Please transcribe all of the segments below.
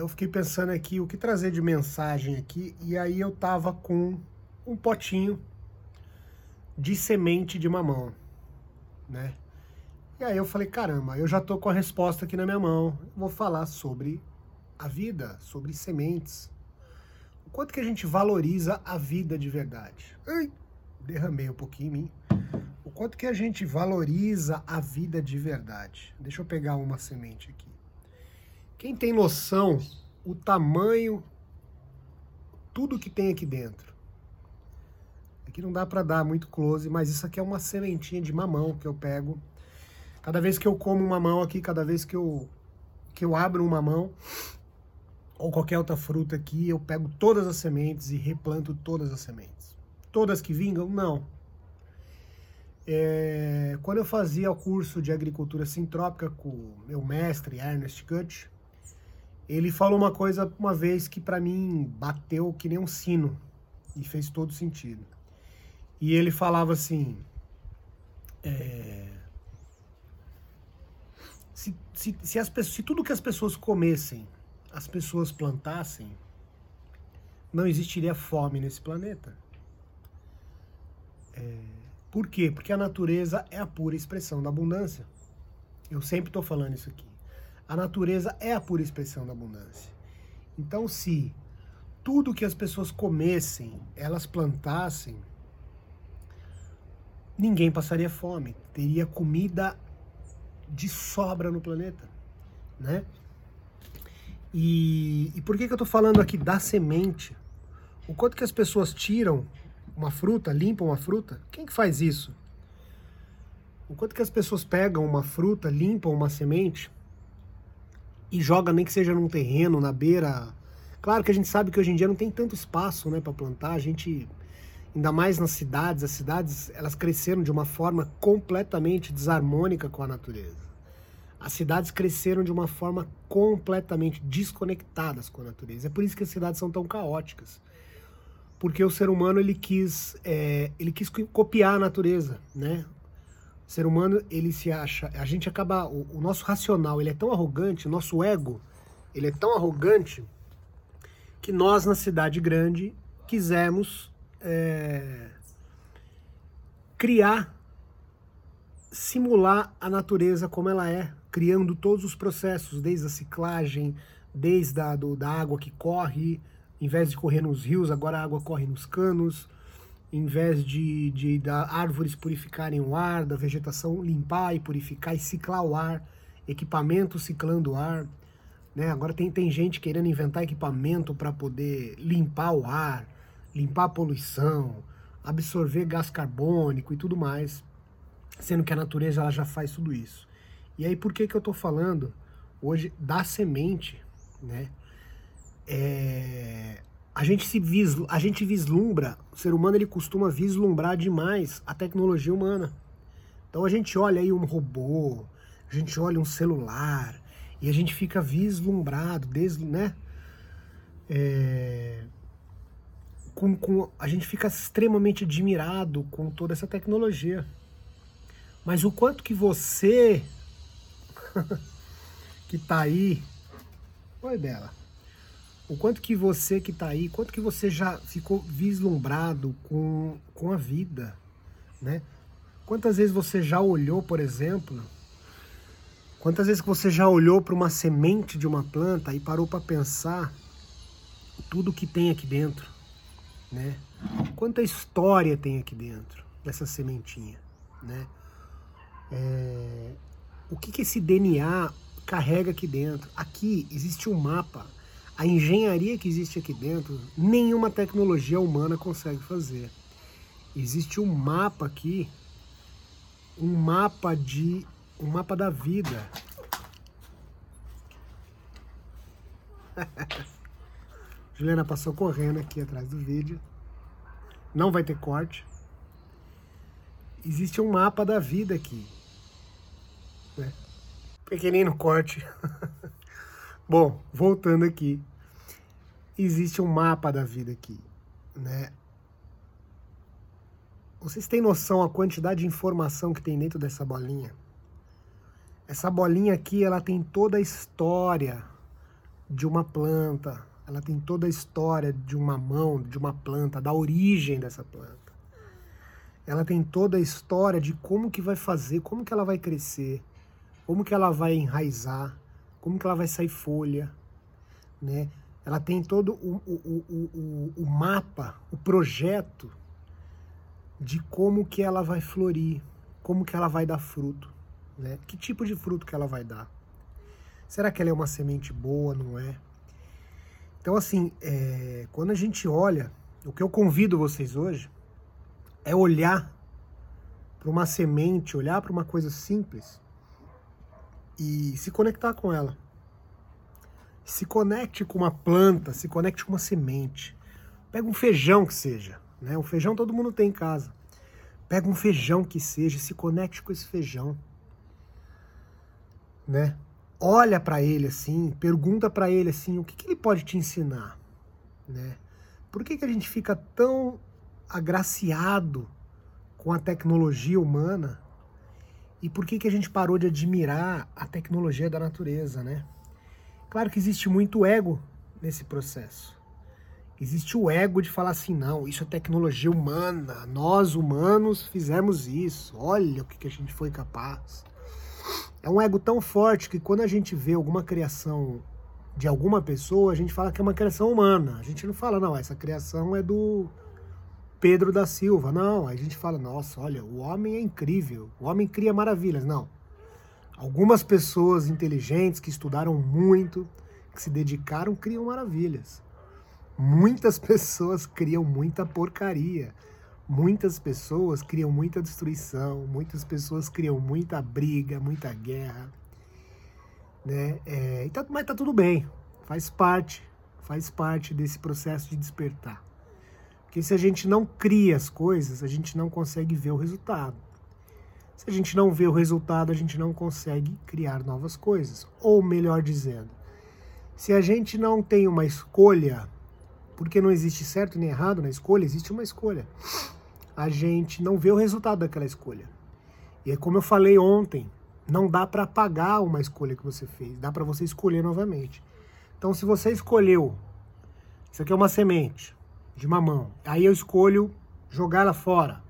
eu fiquei pensando aqui o que trazer de mensagem aqui, e aí eu tava com um potinho de semente de mamão, né? E aí eu falei, caramba, eu já tô com a resposta aqui na minha mão. Vou falar sobre a vida, sobre sementes. O quanto que a gente valoriza a vida de verdade. Ai, derramei um pouquinho em mim. O quanto que a gente valoriza a vida de verdade. Deixa eu pegar uma semente aqui. Quem tem noção o tamanho, tudo que tem aqui dentro. Aqui não dá para dar muito close, mas isso aqui é uma sementinha de mamão que eu pego Cada vez que eu como uma mão aqui, cada vez que eu, que eu abro uma mão, ou qualquer outra fruta aqui, eu pego todas as sementes e replanto todas as sementes. Todas que vingam? Não. É, quando eu fazia o curso de agricultura sintrópica com meu mestre, Ernest Gutt, ele falou uma coisa uma vez que para mim bateu que nem um sino e fez todo sentido. E ele falava assim: é, se, se, se, as, se tudo que as pessoas comessem, as pessoas plantassem, não existiria fome nesse planeta. É, por quê? Porque a natureza é a pura expressão da abundância. Eu sempre estou falando isso aqui. A natureza é a pura expressão da abundância. Então, se tudo que as pessoas comessem, elas plantassem, ninguém passaria fome. Teria comida de sobra no planeta, né? E, e por que, que eu estou falando aqui da semente? O quanto que as pessoas tiram uma fruta, limpam uma fruta? Quem que faz isso? O quanto que as pessoas pegam uma fruta, limpam uma semente e jogam nem que seja num terreno, na beira. Claro que a gente sabe que hoje em dia não tem tanto espaço, né, para plantar. A gente ainda mais nas cidades, as cidades elas cresceram de uma forma completamente desarmônica com a natureza. As cidades cresceram de uma forma completamente desconectadas com a natureza. É por isso que as cidades são tão caóticas, porque o ser humano ele quis é, ele quis copiar a natureza, né? O ser humano ele se acha, a gente acaba o, o nosso racional ele é tão arrogante, o nosso ego ele é tão arrogante que nós na cidade grande quisemos é, criar, simular a natureza como ela é, criando todos os processos, desde a ciclagem, desde a do, da água que corre, em vez de correr nos rios, agora a água corre nos canos, em vez de, de da árvores purificarem o ar, da vegetação limpar e purificar e ciclar o ar, equipamento ciclando o ar. Né? Agora tem, tem gente querendo inventar equipamento para poder limpar o ar, limpar a poluição, absorver gás carbônico e tudo mais, sendo que a natureza ela já faz tudo isso. E aí por que que eu estou falando hoje da semente, né? É, a gente se visl, a gente vislumbra, o ser humano ele costuma vislumbrar demais a tecnologia humana. Então a gente olha aí um robô, a gente olha um celular e a gente fica vislumbrado, desde, né? É, com, com, a gente fica extremamente admirado com toda essa tecnologia. Mas o quanto que você que tá aí, oi Bela, o quanto que você que tá aí, quanto que você já ficou vislumbrado com, com a vida, né? Quantas vezes você já olhou, por exemplo, quantas vezes que você já olhou para uma semente de uma planta e parou para pensar tudo que tem aqui dentro? né? Quanta história tem aqui dentro dessa sementinha, né? É, o que, que esse DNA carrega aqui dentro? Aqui existe um mapa. A engenharia que existe aqui dentro, nenhuma tecnologia humana consegue fazer. Existe um mapa aqui, um mapa de um mapa da vida. Juliana passou correndo aqui atrás do vídeo. Não vai ter corte. Existe um mapa da vida aqui. Né? Pequenino corte. Bom, voltando aqui. Existe um mapa da vida aqui. Né? Vocês têm noção a quantidade de informação que tem dentro dessa bolinha? Essa bolinha aqui, ela tem toda a história de uma planta, ela tem toda a história de uma mão, de uma planta, da origem dessa planta. Ela tem toda a história de como que vai fazer, como que ela vai crescer, como que ela vai enraizar, como que ela vai sair folha, né? Ela tem todo o, o, o, o, mapa, o projeto de como que ela vai florir, como que ela vai dar fruto, né? Que tipo de fruto que ela vai dar? Será que ela é uma semente boa, não é? Então, assim, é, quando a gente olha, o que eu convido vocês hoje é olhar para uma semente, olhar para uma coisa simples e se conectar com ela. Se conecte com uma planta, se conecte com uma semente. Pega um feijão que seja, né? O feijão todo mundo tem em casa. Pega um feijão que seja, se conecte com esse feijão, né? Olha para ele assim, pergunta para ele assim, o que, que, ele pode te ensinar, né? Por que, que a gente fica tão agraciado com a tecnologia humana e por que, que a gente parou de admirar a tecnologia da natureza, né? Claro que existe muito ego nesse processo. Existe o ego de falar assim, não, isso é tecnologia humana, nós humanos fizemos isso, olha o que, que a gente foi capaz. É um ego tão forte que quando a gente vê alguma criação de alguma pessoa, a gente fala que é uma criação humana. A gente não fala, não, essa criação é do Pedro da Silva. Não, a gente fala, nossa, olha, o homem é incrível, o homem cria maravilhas. Não. Algumas pessoas inteligentes que estudaram muito, que se dedicaram, criam maravilhas. Muitas pessoas criam muita porcaria. Muitas pessoas criam muita destruição, muitas pessoas criam muita briga, muita guerra. Né? É, tá, mas tá tudo bem, faz parte, faz parte desse processo de despertar. Porque se a gente não cria as coisas, a gente não consegue ver o resultado. Se a gente não vê o resultado, a gente não consegue criar novas coisas. Ou melhor dizendo, se a gente não tem uma escolha, porque não existe certo nem errado na escolha, existe uma escolha. A gente não vê o resultado daquela escolha. E é como eu falei ontem, não dá para apagar uma escolha que você fez, dá para você escolher novamente. Então, se você escolheu, isso aqui é uma semente, de mamão. Aí eu escolho jogar ela fora.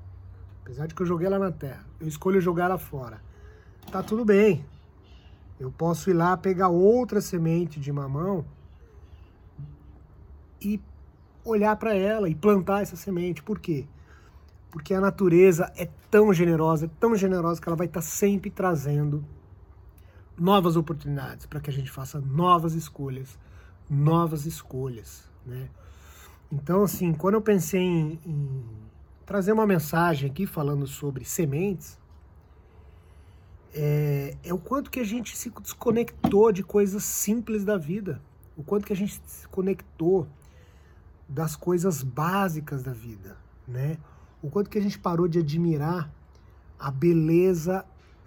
Apesar de que eu joguei ela na terra. Eu escolho jogar ela fora. Tá tudo bem. Eu posso ir lá pegar outra semente de mamão e olhar para ela e plantar essa semente. Por quê? Porque a natureza é tão generosa, é tão generosa que ela vai estar tá sempre trazendo novas oportunidades para que a gente faça novas escolhas, novas escolhas, né? Então, assim, quando eu pensei em, em trazer uma mensagem aqui falando sobre sementes, é, é, o quanto que a gente se desconectou de coisas simples da vida, o quanto que a gente se conectou das coisas básicas da vida, né? O quanto que a gente parou de admirar a beleza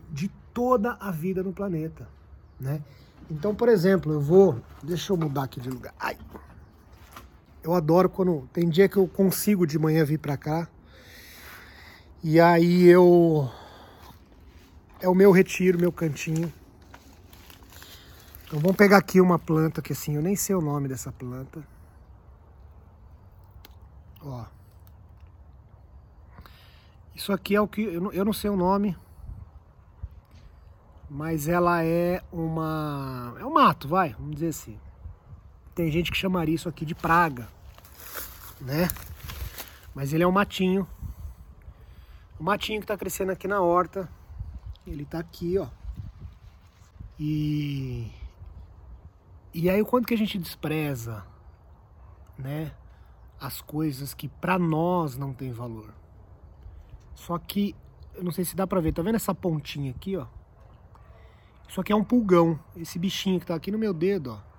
de toda a vida no planeta, né? Então, por exemplo, eu vou, deixa eu mudar aqui de lugar. Ai. Eu adoro quando. Tem dia que eu consigo de manhã vir pra cá. E aí eu. É o meu retiro, meu cantinho. Então vamos pegar aqui uma planta que assim, eu nem sei o nome dessa planta. Ó. Isso aqui é o que. Eu não sei o nome. Mas ela é uma. É um mato, vai, vamos dizer assim. Tem gente que chamaria isso aqui de praga, né? Mas ele é um matinho. O matinho que tá crescendo aqui na horta. Ele tá aqui, ó. E e aí o quanto que a gente despreza, né, as coisas que para nós não tem valor. Só que eu não sei se dá para ver, tá vendo essa pontinha aqui, ó? Isso aqui é um pulgão, esse bichinho que tá aqui no meu dedo, ó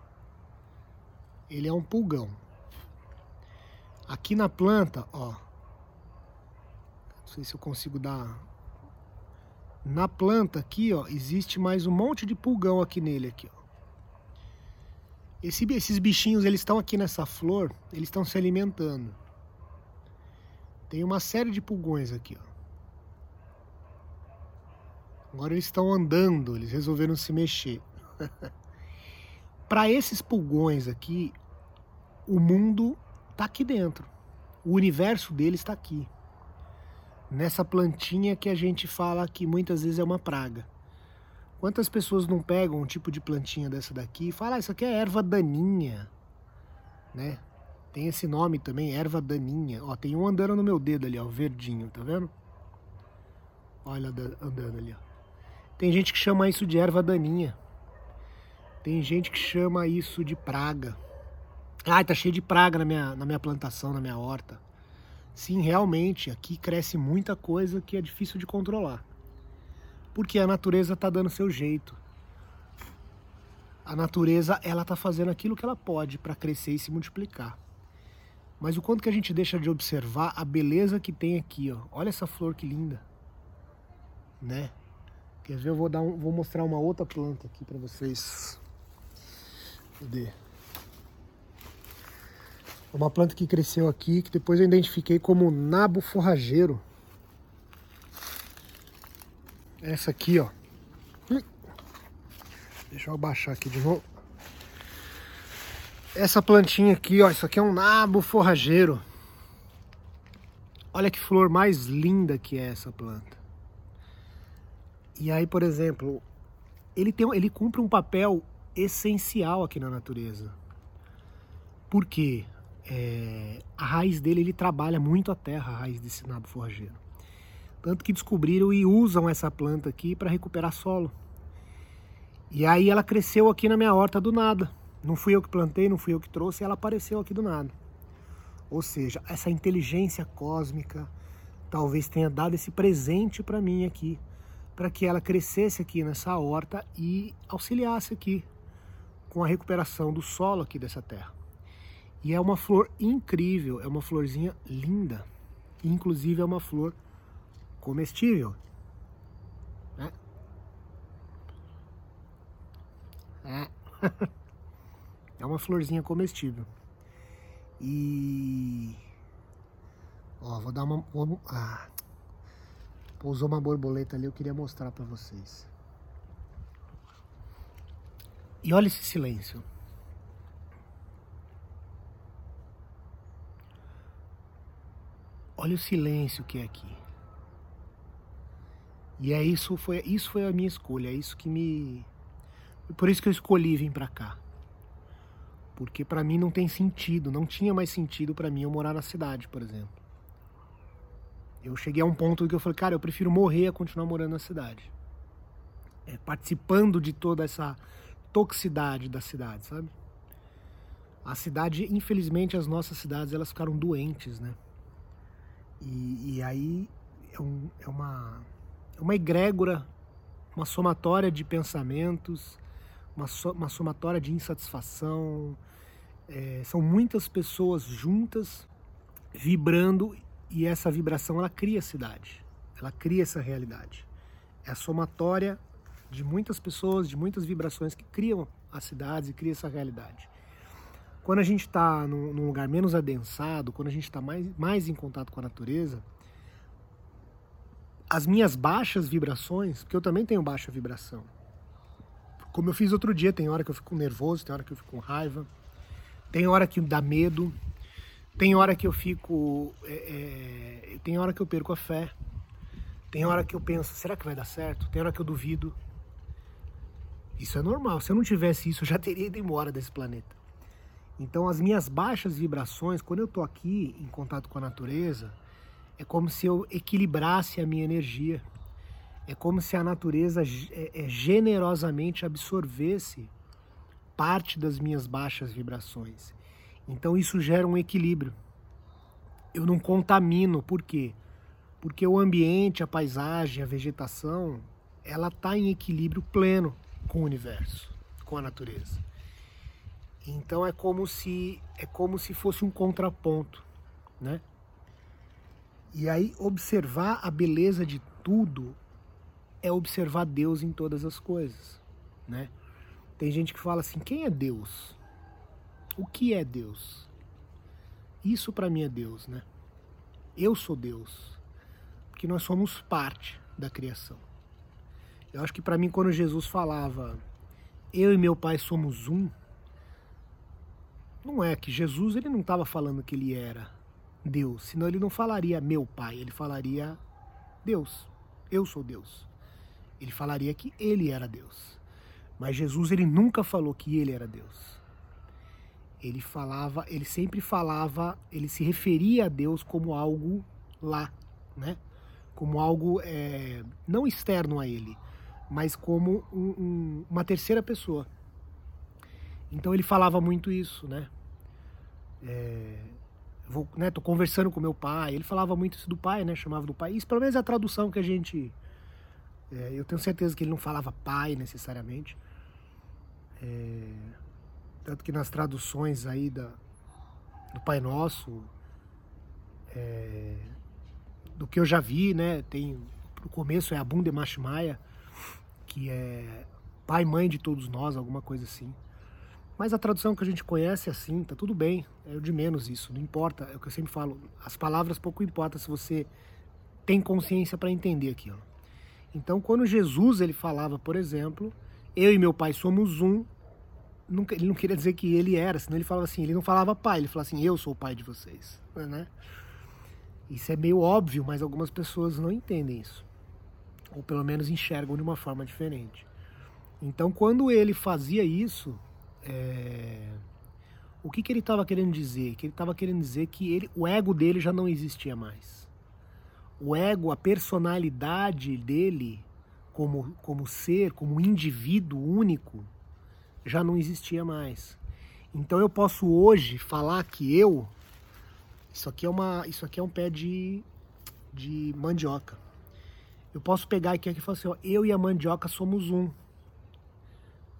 ele é um pulgão. Aqui na planta, ó. Sei se eu consigo dar. Na planta aqui, ó, existe mais um monte de pulgão aqui nele, aqui, ó. Esse, esses bichinhos, eles estão aqui nessa flor, eles estão se alimentando. Tem uma série de pulgões aqui, ó. Agora eles estão andando, eles resolveram se mexer. para esses pulgões aqui, o mundo está aqui dentro. O universo deles está aqui. Nessa plantinha que a gente fala que muitas vezes é uma praga. Quantas pessoas não pegam um tipo de plantinha dessa daqui e falam, ah, isso aqui é erva daninha, né? Tem esse nome também, erva daninha. Ó, tem um andando no meu dedo ali, ó, verdinho, tá vendo? Olha andando ali, ó. Tem gente que chama isso de erva daninha. Tem gente que chama isso de praga. Ai, tá cheio de praga na minha, na minha plantação, na minha horta. Sim, realmente, aqui cresce muita coisa que é difícil de controlar porque a natureza está dando seu jeito. A natureza ela está fazendo aquilo que ela pode para crescer e se multiplicar. Mas o quanto que a gente deixa de observar a beleza que tem aqui, ó. Olha essa flor que linda, né? Quer ver? Eu vou dar um, vou mostrar uma outra planta aqui para vocês. Cadê? Uma planta que cresceu aqui, que depois eu identifiquei como nabo forrageiro. Essa aqui, ó. Deixa eu abaixar aqui de novo. Essa plantinha aqui, ó. Isso aqui é um nabo forrageiro. Olha que flor mais linda que é essa planta. E aí, por exemplo, ele, tem, ele cumpre um papel essencial aqui na natureza. Por quê? É, a raiz dele, ele trabalha muito a terra, a raiz desse nabo forrageiro. Tanto que descobriram e usam essa planta aqui para recuperar solo. E aí ela cresceu aqui na minha horta do nada. Não fui eu que plantei, não fui eu que trouxe, ela apareceu aqui do nada. Ou seja, essa inteligência cósmica talvez tenha dado esse presente para mim aqui, para que ela crescesse aqui nessa horta e auxiliasse aqui com a recuperação do solo aqui dessa terra. E é uma flor incrível, é uma florzinha linda. Inclusive é uma flor comestível. Né? É. é uma florzinha comestível. E. Ó, vou dar uma. Ah, pousou uma borboleta ali, eu queria mostrar para vocês. E olha esse silêncio. Olha o silêncio que é aqui. E é isso foi isso foi a minha escolha, é isso que me por isso que eu escolhi vir para cá. Porque para mim não tem sentido, não tinha mais sentido para mim eu morar na cidade, por exemplo. Eu cheguei a um ponto que eu falei, cara, eu prefiro morrer a continuar morando na cidade. É, participando de toda essa toxicidade da cidade, sabe? A cidade, infelizmente, as nossas cidades, elas ficaram doentes, né? E, e aí é, um, é uma uma egrégora, uma somatória de pensamentos, uma, so, uma somatória de insatisfação. É, são muitas pessoas juntas vibrando e essa vibração ela cria a cidade, ela cria essa realidade. É a somatória de muitas pessoas, de muitas vibrações que criam as cidades e cria essa realidade. Quando a gente está num, lugar menos adensado, quando a gente está mais, mais em contato com a natureza, as minhas baixas vibrações, porque eu também tenho baixa vibração. Como eu fiz outro dia, tem hora que eu fico nervoso, tem hora que eu fico com raiva, tem hora que dá medo, tem hora que eu fico. É, é, tem hora que eu perco a fé, tem hora que eu penso, será que vai dar certo? Tem hora que eu duvido. Isso é normal. Se eu não tivesse isso, eu já teria ido embora desse planeta. Então, as minhas baixas vibrações, quando eu estou aqui em contato com a natureza, é como se eu equilibrasse a minha energia. É como se a natureza é, é, generosamente absorvesse parte das minhas baixas vibrações. Então isso gera um equilíbrio. Eu não contamino, por quê? Porque o ambiente, a paisagem, a vegetação, ela está em equilíbrio pleno com o universo, com a natureza. Então é como se é como se fosse um contraponto, né? E aí, observar a beleza de tudo é observar Deus em todas as coisas, né? Tem gente que fala assim: quem é Deus? O que é Deus? Isso para mim é Deus, né? Eu sou Deus, porque nós somos parte da criação. Eu acho que para mim, quando Jesus falava, eu e meu Pai somos um, não é que Jesus ele não estava falando que ele era Deus, senão ele não falaria meu pai, ele falaria Deus. Eu sou Deus. Ele falaria que ele era Deus. Mas Jesus ele nunca falou que ele era Deus. Ele falava, ele sempre falava, ele se referia a Deus como algo lá, né? Como algo é, não externo a ele, mas como um, um, uma terceira pessoa. Então ele falava muito isso, né? É, vou, né, tô conversando com meu pai, ele falava muito isso do pai, né? Chamava do pai. Isso pelo menos é a tradução que a gente. É, eu tenho certeza que ele não falava pai necessariamente. É, tanto que nas traduções aí da, do Pai Nosso, é, do que eu já vi, né? Tem no começo é Abum de Mashmaya, que é pai mãe de todos nós, alguma coisa assim. Mas a tradução que a gente conhece é assim, tá tudo bem, é o de menos isso, não importa, é o que eu sempre falo, as palavras pouco importa se você tem consciência para entender aquilo. Então, quando Jesus ele falava, por exemplo, eu e meu pai somos um, nunca, ele não queria dizer que ele era, senão ele falava assim, ele não falava pai, ele falava assim, eu sou o pai de vocês, né? Isso é meio óbvio, mas algumas pessoas não entendem isso, ou pelo menos enxergam de uma forma diferente. Então, quando ele fazia isso, é... O que, que ele estava querendo dizer? Que ele estava querendo dizer que ele, o ego dele já não existia mais. O ego, a personalidade dele como, como ser, como indivíduo único, já não existia mais. Então eu posso hoje falar que eu, isso aqui é uma, isso aqui é um pé de, de mandioca. Eu posso pegar aqui e falar assim, ó, eu e a mandioca somos um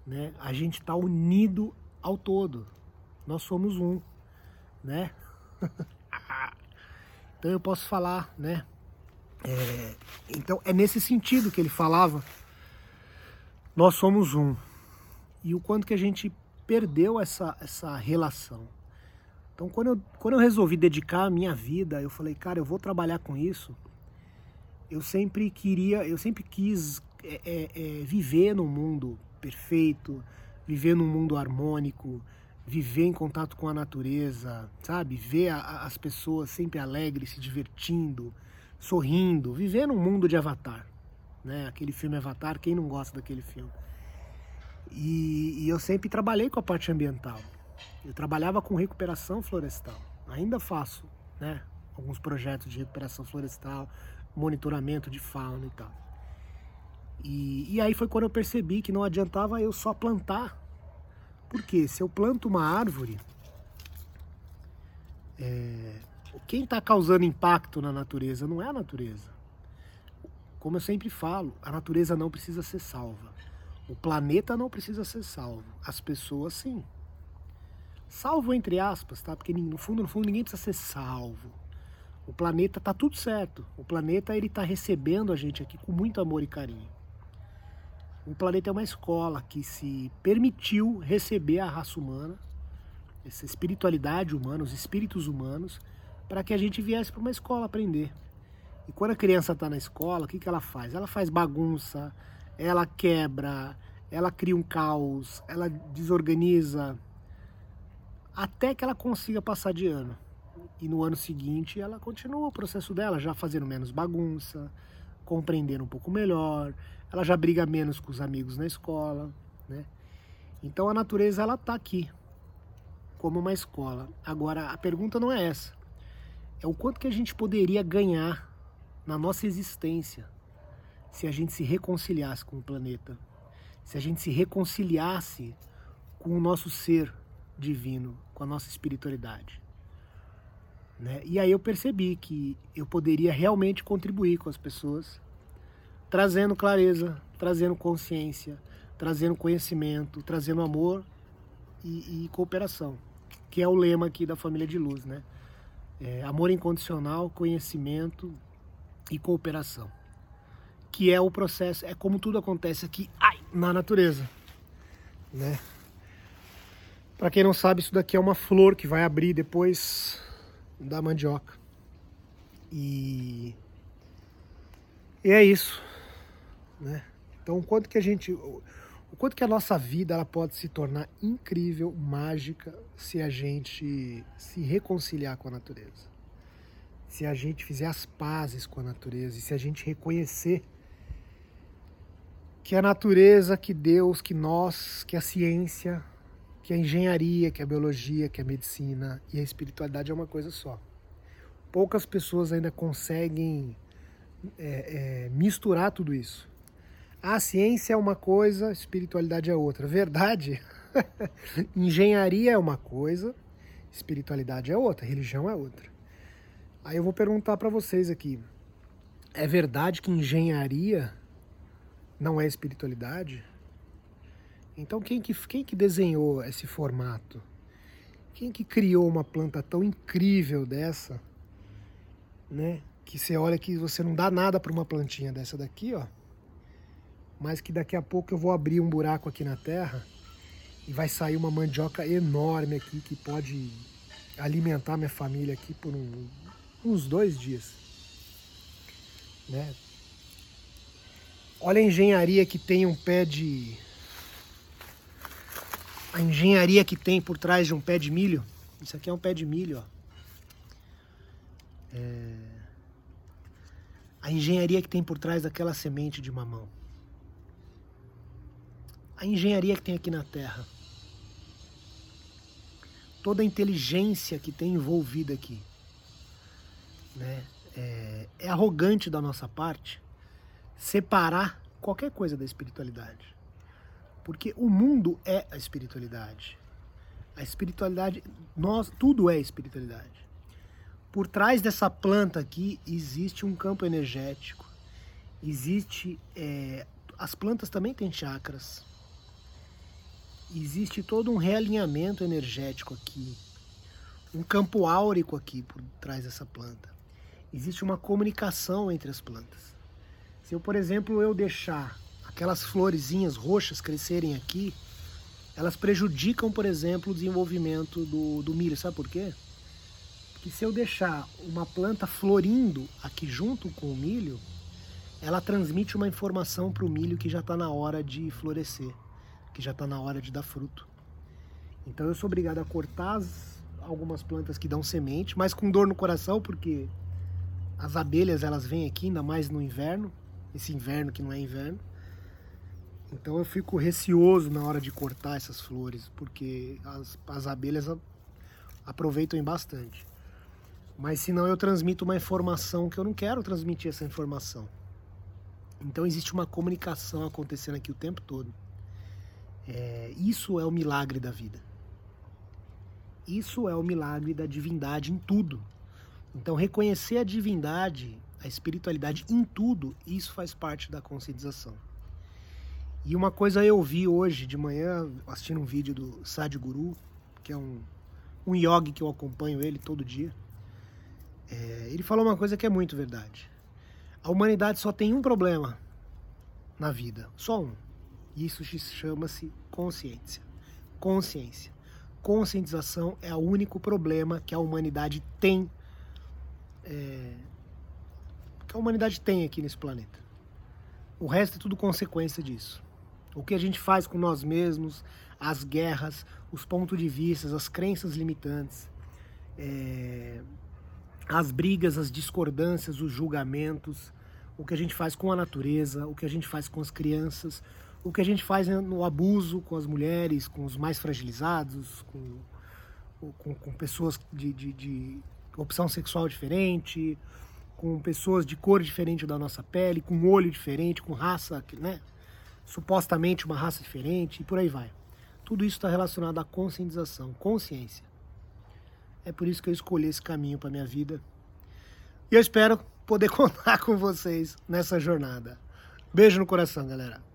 né? A gente está unido ao todo. Nós somos um, né? então eu posso falar, né? É, então é nesse sentido que ele falava. Nós somos um. E o quanto que a gente perdeu essa, essa relação. Então quando eu, quando eu resolvi dedicar a minha vida, eu falei, cara, eu vou trabalhar com isso. Eu sempre queria, eu sempre quis é, é, é viver no mundo perfeito, viver num mundo harmônico, viver em contato com a natureza, sabe? Ver a, as pessoas sempre alegres, se divertindo, sorrindo, viver num mundo de Avatar, né? Aquele filme Avatar, quem não gosta daquele filme? E, e eu sempre trabalhei com a parte ambiental. Eu trabalhava com recuperação florestal. Ainda faço, né? Alguns projetos de recuperação florestal, monitoramento de fauna e tal. E, e aí foi quando eu percebi que não adiantava eu só plantar. Porque se eu planto uma árvore, é, quem está causando impacto na natureza não é a natureza. Como eu sempre falo, a natureza não precisa ser salva. O planeta não precisa ser salvo. As pessoas sim. Salvo entre aspas, tá? Porque no fundo, no fundo, ninguém precisa ser salvo. O planeta tá tudo certo. O planeta ele tá recebendo a gente aqui com muito amor e carinho. O planeta é uma escola que se permitiu receber a raça humana, essa espiritualidade humana, os espíritos humanos, para que a gente viesse para uma escola aprender. E quando a criança está na escola, o que, que ela faz? Ela faz bagunça, ela quebra, ela cria um caos, ela desorganiza, até que ela consiga passar de ano. E no ano seguinte ela continua o processo dela, já fazendo menos bagunça, compreendendo um pouco melhor, ela já briga menos com os amigos na escola, né? Então a natureza ela tá aqui como uma escola. Agora a pergunta não é essa. É o quanto que a gente poderia ganhar na nossa existência se a gente se reconciliasse com o planeta, se a gente se reconciliasse com o nosso ser divino, com a nossa espiritualidade. Né? E aí eu percebi que eu poderia realmente contribuir com as pessoas trazendo clareza, trazendo consciência, trazendo conhecimento, trazendo amor e, e cooperação, que é o lema aqui da família de luz, né? É, amor incondicional, conhecimento e cooperação, que é o processo, é como tudo acontece aqui ai, na natureza, né? Para quem não sabe, isso daqui é uma flor que vai abrir depois da mandioca. E, e é isso. Né? Então, quanto que a gente. O, o quanto que a nossa vida ela pode se tornar incrível, mágica, se a gente se reconciliar com a natureza. Se a gente fizer as pazes com a natureza e se a gente reconhecer que a natureza, que Deus, que nós, que a ciência, que a engenharia, que a biologia, que a medicina e a espiritualidade é uma coisa só. Poucas pessoas ainda conseguem é, é, misturar tudo isso. A ciência é uma coisa, espiritualidade é outra. Verdade? engenharia é uma coisa, espiritualidade é outra, religião é outra. Aí eu vou perguntar para vocês aqui: é verdade que engenharia não é espiritualidade? Então quem que, quem que desenhou esse formato? Quem que criou uma planta tão incrível dessa, né? Que você olha que você não dá nada para uma plantinha dessa daqui, ó. Mas que daqui a pouco eu vou abrir um buraco aqui na terra e vai sair uma mandioca enorme aqui que pode alimentar minha família aqui por um, uns dois dias, né? Olha a engenharia que tem um pé de. A engenharia que tem por trás de um pé de milho. Isso aqui é um pé de milho, ó. É... A engenharia que tem por trás daquela semente de mamão. A engenharia que tem aqui na Terra. Toda a inteligência que tem envolvida aqui. Né? É, é arrogante da nossa parte separar qualquer coisa da espiritualidade. Porque o mundo é a espiritualidade. A espiritualidade, nós, tudo é espiritualidade. Por trás dessa planta aqui existe um campo energético. Existe. É, as plantas também têm chakras. Existe todo um realinhamento energético aqui. Um campo áurico aqui por trás dessa planta. Existe uma comunicação entre as plantas. Se eu, por exemplo, eu deixar aquelas florezinhas roxas crescerem aqui, elas prejudicam, por exemplo, o desenvolvimento do, do milho. Sabe por quê? Porque se eu deixar uma planta florindo aqui junto com o milho, ela transmite uma informação para o milho que já está na hora de florescer, que já está na hora de dar fruto. Então eu sou obrigado a cortar as, algumas plantas que dão semente, mas com dor no coração, porque as abelhas elas vêm aqui, ainda mais no inverno, esse inverno que não é inverno. Então eu fico receoso na hora de cortar essas flores, porque as, as abelhas aproveitam bastante. Mas senão eu transmito uma informação que eu não quero transmitir essa informação. Então existe uma comunicação acontecendo aqui o tempo todo. É, isso é o milagre da vida. Isso é o milagre da divindade em tudo. Então reconhecer a divindade a espiritualidade em tudo, isso faz parte da conscientização. E uma coisa eu vi hoje de manhã, assistindo um vídeo do Sadhguru, que é um, um yogi que eu acompanho ele todo dia. É, ele falou uma coisa que é muito verdade. A humanidade só tem um problema na vida, só um. Isso chama-se consciência. Consciência. Conscientização é o único problema que a humanidade tem é, que a humanidade tem aqui nesse planeta. O resto é tudo consequência disso. O que a gente faz com nós mesmos, as guerras, os pontos de vista, as crenças limitantes, é, as brigas, as discordâncias, os julgamentos, o que a gente faz com a natureza, o que a gente faz com as crianças, o que a gente faz no abuso com as mulheres, com os mais fragilizados, com, com, com pessoas de, de, de opção sexual diferente, com pessoas de cor diferente da nossa pele, com olho diferente, com raça, né? Supostamente uma raça diferente e por aí vai. Tudo isso está relacionado à conscientização, consciência. É por isso que eu escolhi esse caminho para minha vida. E eu espero poder contar com vocês nessa jornada. Beijo no coração, galera.